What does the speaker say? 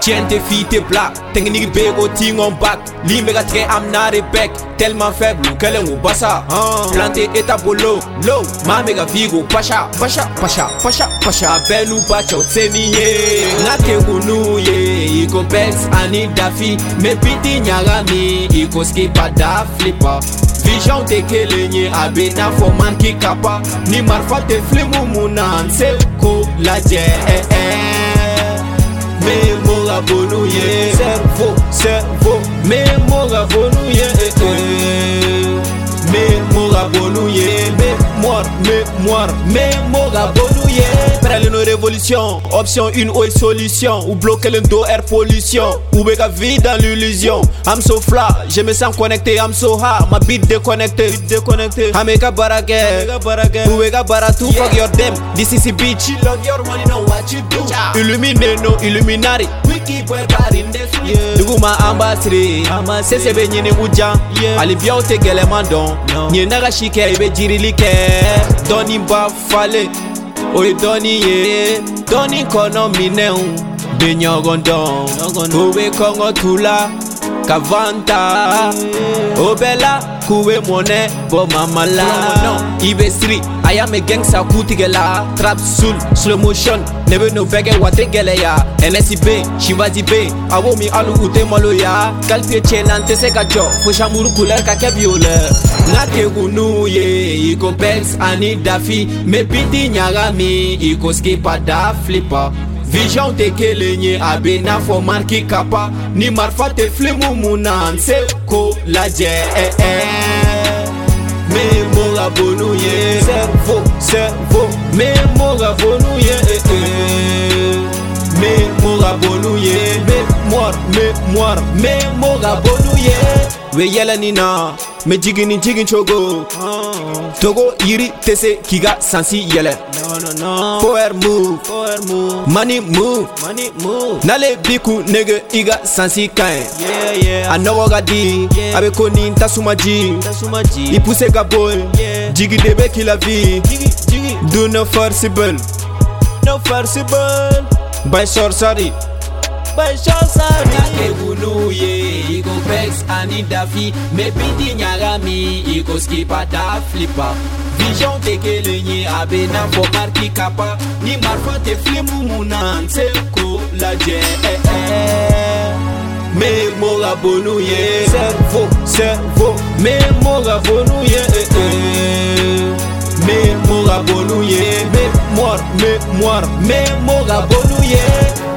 Tiente fite black, technique bego ting on back Limbe ga train I'm not a back, tellement faible qu'elle est bassa Planté et tabolo, low, ma mega vigo pacha, pacha, pacha, pacha, pacha Benu pacha tsemiye, ngate kunuye Iko bets ani dafi, me piti nyagami Iko skipa da flipper religion tekelenye abe n'a fɔ manki kapa ni marifa tɛ filimu mun na n se ko lajɛ eh, eh. memo ka bonu ye servo servo memo ka bonu ye eh, memo ka bonu ye mémoire mémoire memo ka bonu une révolution option une solution ou bloquer le dos air pollution ou béga vie dans l'illusion I'm so flat je me sens connecté I'm so hard ma bite déconnecté déconnecté ame ka barake ou bé baratou baratu fuck your dem this is a bitch you love your money know what you do Illumine no illuminari wiki boy barinde ma ambassadeur sese bɛ ɲini u jan alibiyaw tɛ gɛlɛman dɔn ɲe naga si kɛ i bɛ jirili kɛ dɔɔnin oye dɔɔni ye dɔɔni kɔnɔ minɛw bɛ ɲɔgɔn dɔn kowe kɔngɔ t'u la. kavanta o bɛɛ la k'u be mɔnɛ bɔ mamala i be siri a y'a mɛn gangsa k'u tigɛla trap sul slow motion ne be n'o bɛɛ kɛ wa tɛ gɛlɛya ɛnɛsi be shivaji be a b'o min hali u tɛ maloya kalifie tiɲɛna n tɛ se ka jɔ fo samuru kulɛr ka kɛ violɛ nga kegu n'u ye i ko bex ani dafi mepiti ɲagami i ko skipa da flipa vijan tɛ kelen ye a be n'a fɔ mariki kapa ni marifa tɛ filimu mun na n se ko lajɛ eh, eh. min b'o ka bonu ye sɛfo sɛfo min b'o ka bonu ye eh, eh. min b'o ka bonu ye mémoire mémoire min b'o ka bonu ye u ye yɛlɛ nin na me jigi ni jigi cogo togo yiri tɛ se k'i ka sansi yɛlɛ power move money move n'ale b'i kun nege i ka sansi ka ɲi a nɔgɔ ka di a bɛ ko ni tasuma ji i puse ka bo ye jigi de bɛ k'i la vi do no forcible no forcible by sorcery by sorcery Nuye, iko pex anidafi Mepiti nyarami, iko skipa da flipa Vision tekele nye abe nan fokar ki kapa Ni marfa te flimu munan selko la je eh, eh. Memora bonuye Servo, servo Memora bonuye eh, eh. Memora bonuye Memoir, memoir Memora bonuye